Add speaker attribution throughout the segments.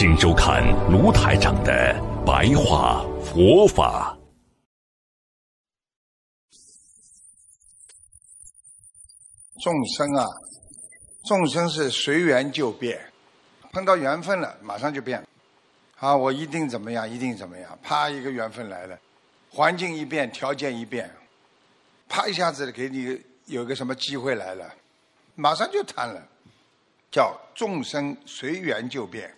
Speaker 1: 请收看卢台长的白话佛法。
Speaker 2: 众生啊，众生是随缘就变，碰到缘分了，马上就变。啊，我一定怎么样，一定怎么样，啪，一个缘分来了，环境一变，条件一变，啪一下子给你有个什么机会来了，马上就谈了。叫众生随缘就变，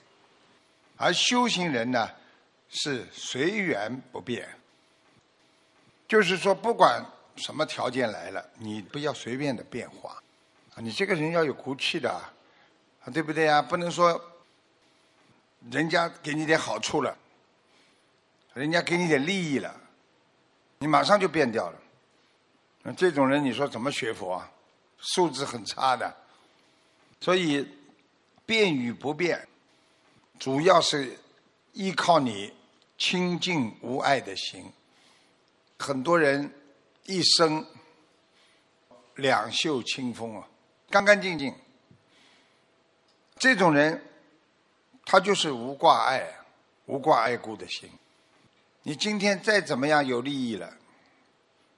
Speaker 2: 而修行人呢是随缘不变。就是说，不管什么条件来了，你不要随便的变化，啊，你这个人要有骨气的，啊，对不对呀？不能说人家给你点好处了，人家给你点利益了，你马上就变掉了。那这种人，你说怎么学佛啊？素质很差的。所以，变与不变，主要是依靠你清净无碍的心。很多人一生两袖清风啊，干干净净。这种人，他就是无挂碍、无挂碍故的心。你今天再怎么样有利益了，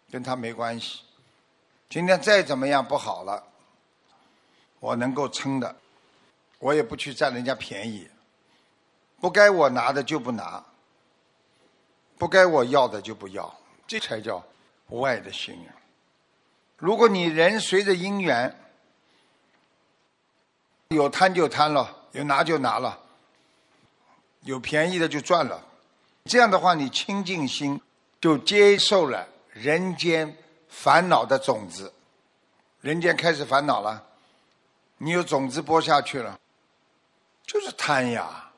Speaker 2: 跟他没关系；今天再怎么样不好了。我能够撑的，我也不去占人家便宜，不该我拿的就不拿，不该我要的就不要，这才叫无爱的心！如果你人随着因缘，有贪就贪了，有拿就拿了，有便宜的就赚了，这样的话，你清净心就接受了人间烦恼的种子，人间开始烦恼了。你有种子播下去了，就是贪呀！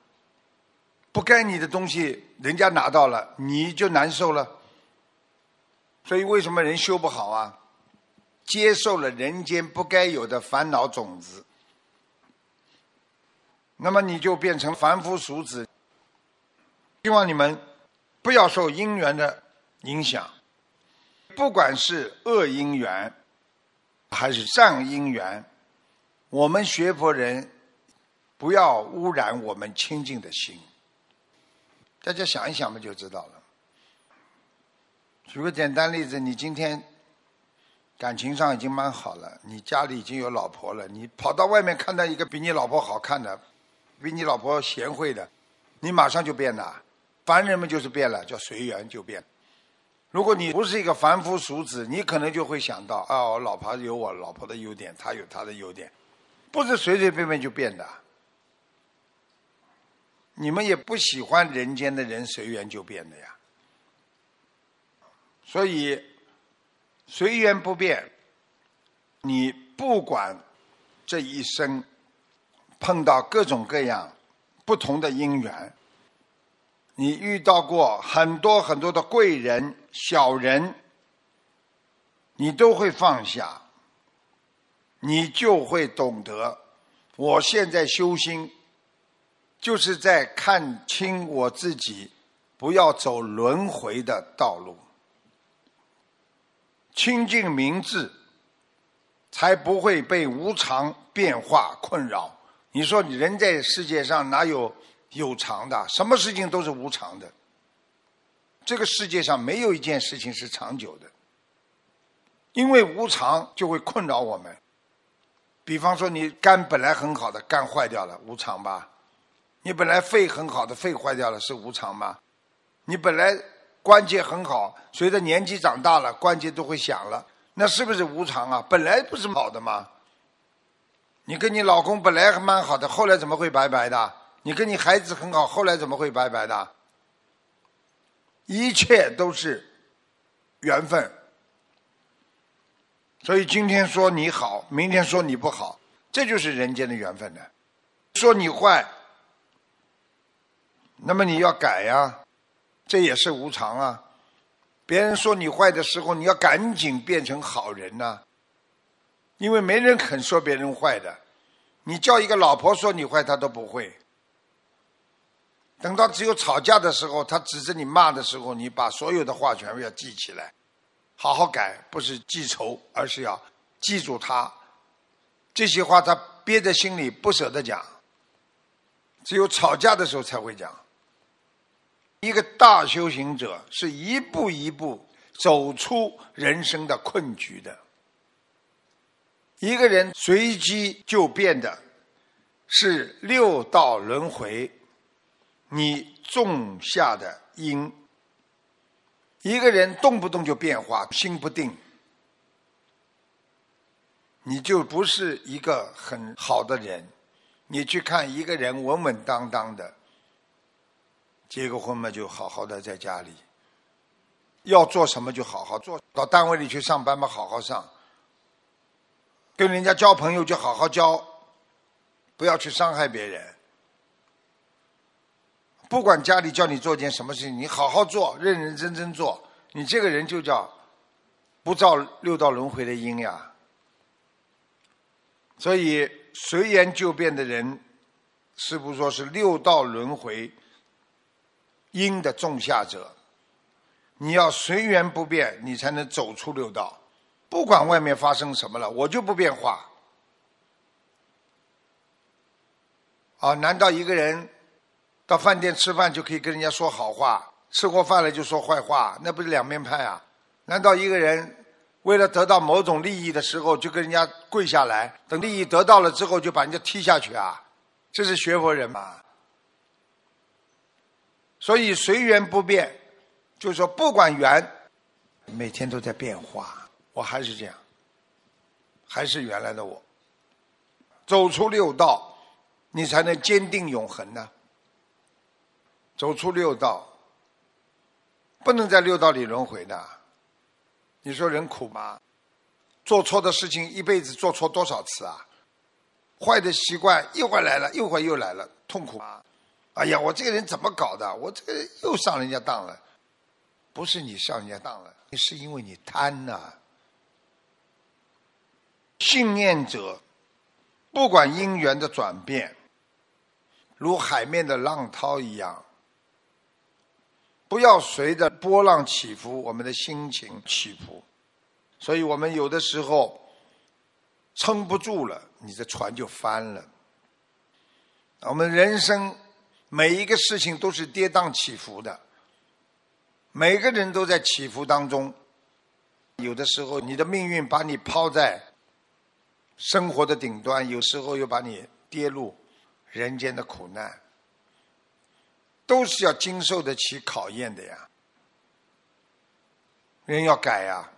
Speaker 2: 不该你的东西，人家拿到了，你就难受了。所以为什么人修不好啊？接受了人间不该有的烦恼种子，那么你就变成凡夫俗子。希望你们不要受因缘的影响，不管是恶因缘还是善因缘。我们学佛人不要污染我们清净的心，大家想一想嘛，就知道了。举个简单例子，你今天感情上已经蛮好了，你家里已经有老婆了，你跑到外面看到一个比你老婆好看的、比你老婆贤惠的，你马上就变了。凡人们就是变了，叫随缘就变。如果你不是一个凡夫俗子，你可能就会想到：啊，我老婆有我老婆的优点，她有她的优点。不是随随便便就变的，你们也不喜欢人间的人随缘就变的呀。所以随缘不变，你不管这一生碰到各种各样不同的因缘，你遇到过很多很多的贵人、小人，你都会放下。你就会懂得，我现在修心，就是在看清我自己，不要走轮回的道路，清净明智，才不会被无常变化困扰。你说，你人在世界上哪有有常的？什么事情都是无常的。这个世界上没有一件事情是长久的，因为无常就会困扰我们。比方说，你肝本来很好的，肝坏掉了，无常吧？你本来肺很好的，肺坏掉了，是无常吗？你本来关节很好，随着年纪长大了，关节都会响了，那是不是无常啊？本来不是好的吗？你跟你老公本来还蛮好的，后来怎么会白白的？你跟你孩子很好，后来怎么会白白的？一切都是缘分。所以今天说你好，明天说你不好，这就是人间的缘分呢。说你坏，那么你要改呀，这也是无常啊。别人说你坏的时候，你要赶紧变成好人呐，因为没人肯说别人坏的。你叫一个老婆说你坏，她都不会。等到只有吵架的时候，他指着你骂的时候，你把所有的话全部要记起来，好好改，不是记仇，而是要记住他这些话，他憋在心里不舍得讲，只有吵架的时候才会讲。一个大修行者是一步一步走出人生的困局的。一个人随机就变的，是六道轮回。你种下的因，一个人动不动就变化，心不定，你就不是一个很好的人。你去看一个人稳稳当当的，结个婚嘛，就好好的在家里，要做什么就好好做，到单位里去上班嘛，好好上，跟人家交朋友就好好交，不要去伤害别人。不管家里叫你做件什么事情，你好好做，认认真真做，你这个人就叫不造六道轮回的因呀。所以随缘就变的人，是不说是六道轮回因的种下者。你要随缘不变，你才能走出六道。不管外面发生什么了，我就不变化。啊，难道一个人？到饭店吃饭就可以跟人家说好话，吃过饭了就说坏话，那不是两面派啊？难道一个人为了得到某种利益的时候就跟人家跪下来，等利益得到了之后就把人家踢下去啊？这是学佛人吗？所以随缘不变，就是说不管缘，每天都在变化，我还是这样，还是原来的我。走出六道，你才能坚定永恒呢。走出六道，不能在六道里轮回的。你说人苦吗？做错的事情一辈子做错多少次啊？坏的习惯一会儿来了，一会儿又来了，痛苦吗？哎呀，我这个人怎么搞的？我这个又上人家当了。不是你上人家当了，是因为你贪呐。信念者，不管因缘的转变，如海面的浪涛一样。不要随着波浪起伏，我们的心情起伏，所以我们有的时候撑不住了，你的船就翻了。我们人生每一个事情都是跌宕起伏的，每个人都在起伏当中。有的时候，你的命运把你抛在生活的顶端，有时候又把你跌入人间的苦难。都是要经受得起考验的呀，人要改呀，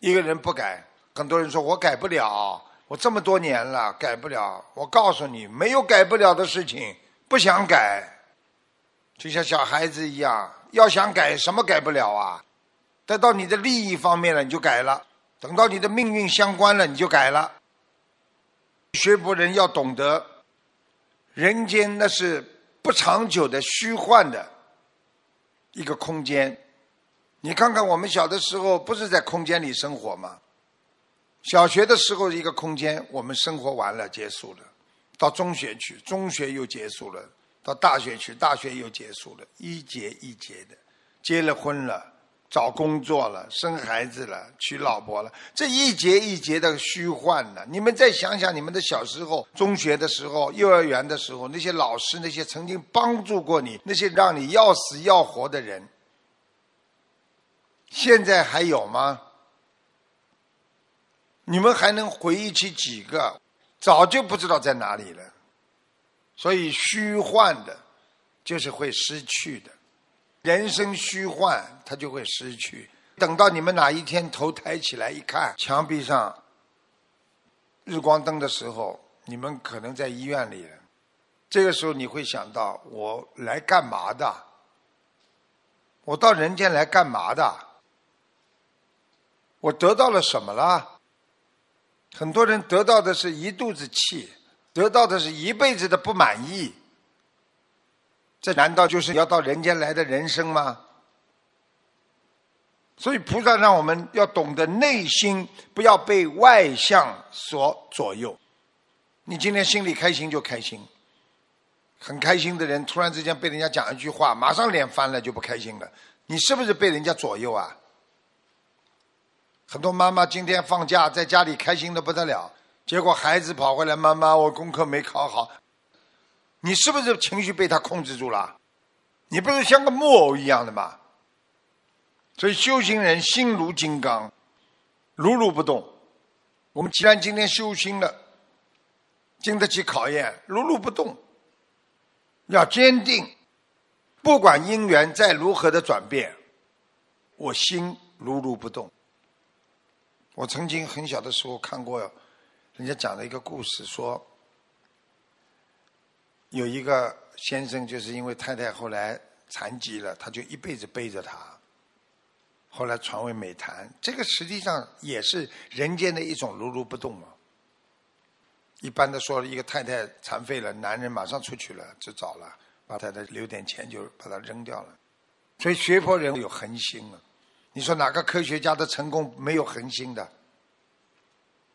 Speaker 2: 一个人不改，很多人说我改不了，我这么多年了改不了。我告诉你，没有改不了的事情，不想改，就像小孩子一样，要想改什么改不了啊？等到你的利益方面了，你就改了；等到你的命运相关了，你就改了。学佛人要懂得，人间那是。不长久的虚幻的一个空间，你看看我们小的时候不是在空间里生活吗？小学的时候一个空间，我们生活完了结束了，到中学去，中学又结束了，到大学去，大学又结束了，一节一节的，结了婚了。找工作了，生孩子了，娶老婆了，这一节一节的虚幻呢。你们再想想，你们的小时候、中学的时候、幼儿园的时候，那些老师，那些曾经帮助过你、那些让你要死要活的人，现在还有吗？你们还能回忆起几个？早就不知道在哪里了。所以，虚幻的，就是会失去的。人生虚幻，它就会失去。等到你们哪一天头抬起来一看，墙壁上日光灯的时候，你们可能在医院里了。这个时候你会想到：我来干嘛的？我到人间来干嘛的？我得到了什么了？很多人得到的是一肚子气，得到的是一辈子的不满意。这难道就是要到人间来的人生吗？所以菩萨让我们要懂得内心，不要被外相所左右。你今天心里开心就开心，很开心的人突然之间被人家讲一句话，马上脸翻了就不开心了。你是不是被人家左右啊？很多妈妈今天放假在家里开心的不得了，结果孩子跑回来，妈妈我功课没考好，你是不是情绪被他控制住了？你不是像个木偶一样的吗？所以修行人心如金刚，如如不动。我们既然今天修心了，经得起考验，如如不动，要坚定。不管因缘再如何的转变，我心如如不动。我曾经很小的时候看过，人家讲了一个故事，说有一个先生就是因为太太后来残疾了，他就一辈子背着她。后来传为美谈，这个实际上也是人间的一种如如不动嘛。一般的说，一个太太残废了，男人马上出去了，就找了，把太太留点钱，就把她扔掉了。所以学佛人有恒心啊。你说哪个科学家的成功没有恒心的？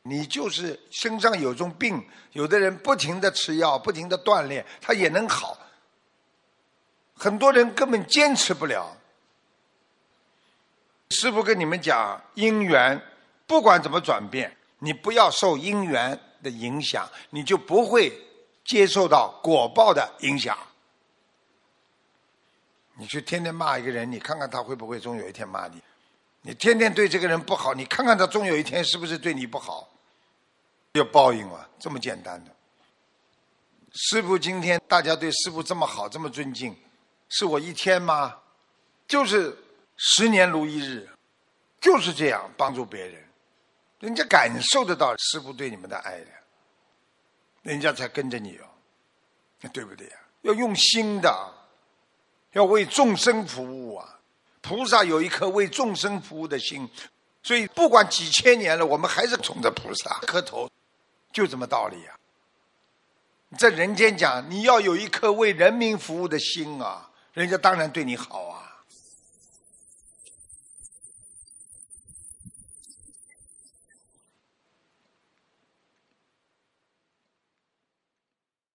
Speaker 2: 你就是身上有种病，有的人不停的吃药，不停的锻炼，他也能好。很多人根本坚持不了。师傅跟你们讲，因缘不管怎么转变，你不要受因缘的影响，你就不会接受到果报的影响。你去天天骂一个人，你看看他会不会终有一天骂你？你天天对这个人不好，你看看他终有一天是不是对你不好？有报应啊，这么简单的。师傅今天大家对师傅这么好，这么尊敬，是我一天吗？就是。十年如一日，就是这样帮助别人，人家感受得到师傅对你们的爱的，人家才跟着你哦，对不对呀？要用心的，要为众生服务啊！菩萨有一颗为众生服务的心，所以不管几千年了，我们还是冲着菩萨磕头，就这么道理啊。在人间讲，你要有一颗为人民服务的心啊，人家当然对你好啊。